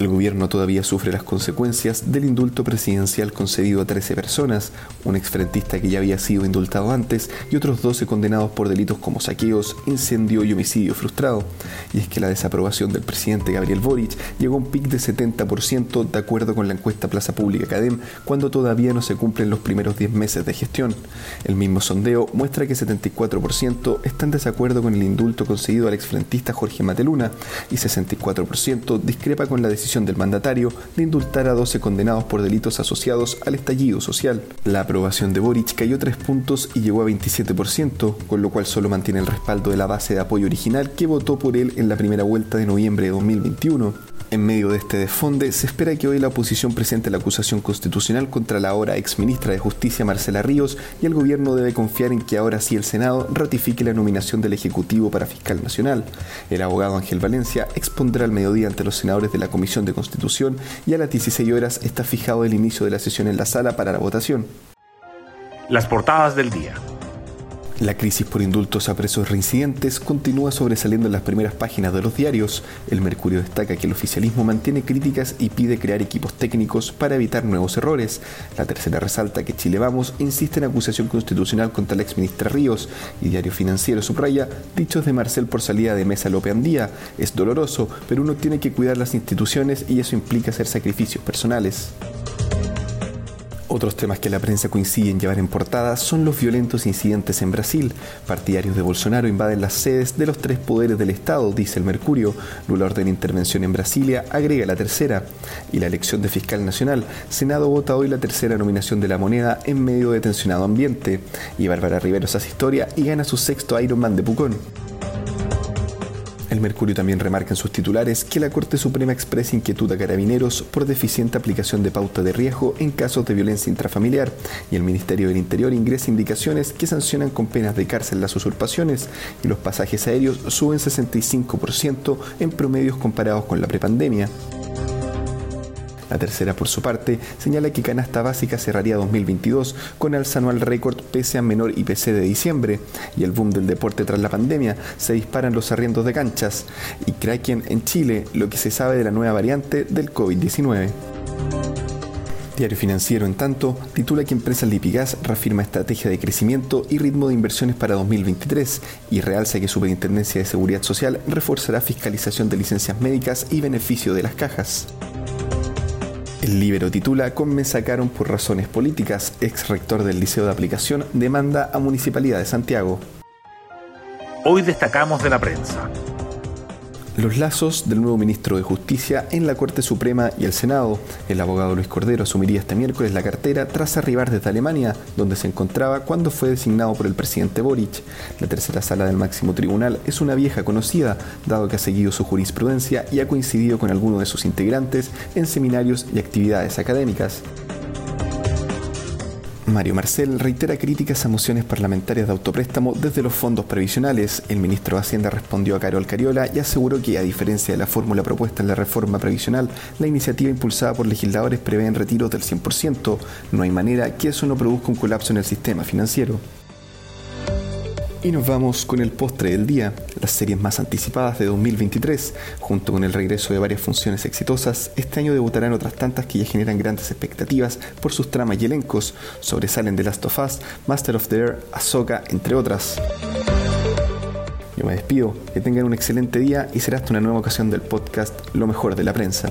El gobierno todavía sufre las consecuencias del indulto presidencial concedido a 13 personas, un exfrentista que ya había sido indultado antes y otros 12 condenados por delitos como saqueos, incendio y homicidio frustrado. Y es que la desaprobación del presidente Gabriel Boric llegó a un pic de 70% de acuerdo con la encuesta Plaza Pública Cadem, cuando todavía no se cumplen los primeros 10 meses de gestión. El mismo sondeo muestra que 74% están en desacuerdo con el indulto concedido al exfrentista Jorge Mateluna y 64% discrepa con la decisión del mandatario de indultar a 12 condenados por delitos asociados al estallido social. La aprobación de Boric cayó 3 puntos y llegó a 27%, con lo cual solo mantiene el respaldo de la base de apoyo original que votó por él en la primera vuelta de noviembre de 2021. En medio de este desfonde, se espera que hoy la oposición presente la acusación constitucional contra la ahora ex ministra de Justicia Marcela Ríos y el gobierno debe confiar en que ahora sí el Senado ratifique la nominación del Ejecutivo para fiscal nacional. El abogado Ángel Valencia expondrá al mediodía ante los senadores de la Comisión de Constitución y a las 16 horas está fijado el inicio de la sesión en la sala para la votación. Las portadas del día. La crisis por indultos a presos reincidentes continúa sobresaliendo en las primeras páginas de los diarios. El Mercurio destaca que el oficialismo mantiene críticas y pide crear equipos técnicos para evitar nuevos errores. La tercera resalta que Chile Vamos insiste en acusación constitucional contra la exministra Ríos y Diario Financiero subraya dichos de Marcel por salida de Mesa López Andía. Es doloroso, pero uno tiene que cuidar las instituciones y eso implica hacer sacrificios personales. Otros temas que la prensa coincide en llevar en portada son los violentos incidentes en Brasil. Partidarios de Bolsonaro invaden las sedes de los tres poderes del Estado, dice el Mercurio. Lula ordena intervención en Brasilia, agrega la tercera. Y la elección de fiscal nacional. Senado vota hoy la tercera nominación de la moneda en medio de tensionado ambiente. Y Bárbara Riveros hace historia y gana su sexto Ironman de Pucón. El Mercurio también remarca en sus titulares que la Corte Suprema expresa inquietud a carabineros por deficiente aplicación de pauta de riesgo en casos de violencia intrafamiliar y el Ministerio del Interior ingresa indicaciones que sancionan con penas de cárcel las usurpaciones y los pasajes aéreos suben 65% en promedios comparados con la prepandemia. La tercera, por su parte, señala que Canasta Básica cerraría 2022 con alza anual récord pese a menor IPC de diciembre y el boom del deporte tras la pandemia. Se disparan los arriendos de canchas y Kraken en Chile, lo que se sabe de la nueva variante del COVID-19. Diario Financiero, en tanto, titula que empresa Lipigas reafirma estrategia de crecimiento y ritmo de inversiones para 2023 y realza que Superintendencia de Seguridad Social reforzará fiscalización de licencias médicas y beneficio de las cajas. El libro titula Con me sacaron por razones políticas. Ex rector del Liceo de Aplicación demanda a Municipalidad de Santiago. Hoy destacamos de la prensa los lazos del nuevo ministro de Justicia en la Corte Suprema y el Senado. El abogado Luis Cordero asumiría este miércoles la cartera tras arribar desde Alemania, donde se encontraba cuando fue designado por el presidente Boric. La tercera sala del máximo tribunal es una vieja conocida, dado que ha seguido su jurisprudencia y ha coincidido con algunos de sus integrantes en seminarios y actividades académicas. Mario Marcel reitera críticas a mociones parlamentarias de autopréstamo desde los fondos previsionales. El ministro de Hacienda respondió a Carol Cariola y aseguró que, a diferencia de la fórmula propuesta en la reforma previsional, la iniciativa impulsada por legisladores prevé retiros del 100%. No hay manera que eso no produzca un colapso en el sistema financiero. Y nos vamos con el postre del día, las series más anticipadas de 2023. Junto con el regreso de varias funciones exitosas, este año debutarán otras tantas que ya generan grandes expectativas por sus tramas y elencos. Sobresalen The Last of Us, Master of the Air, Ahsoka, entre otras. Yo me despido, que tengan un excelente día y será hasta una nueva ocasión del podcast Lo mejor de la prensa.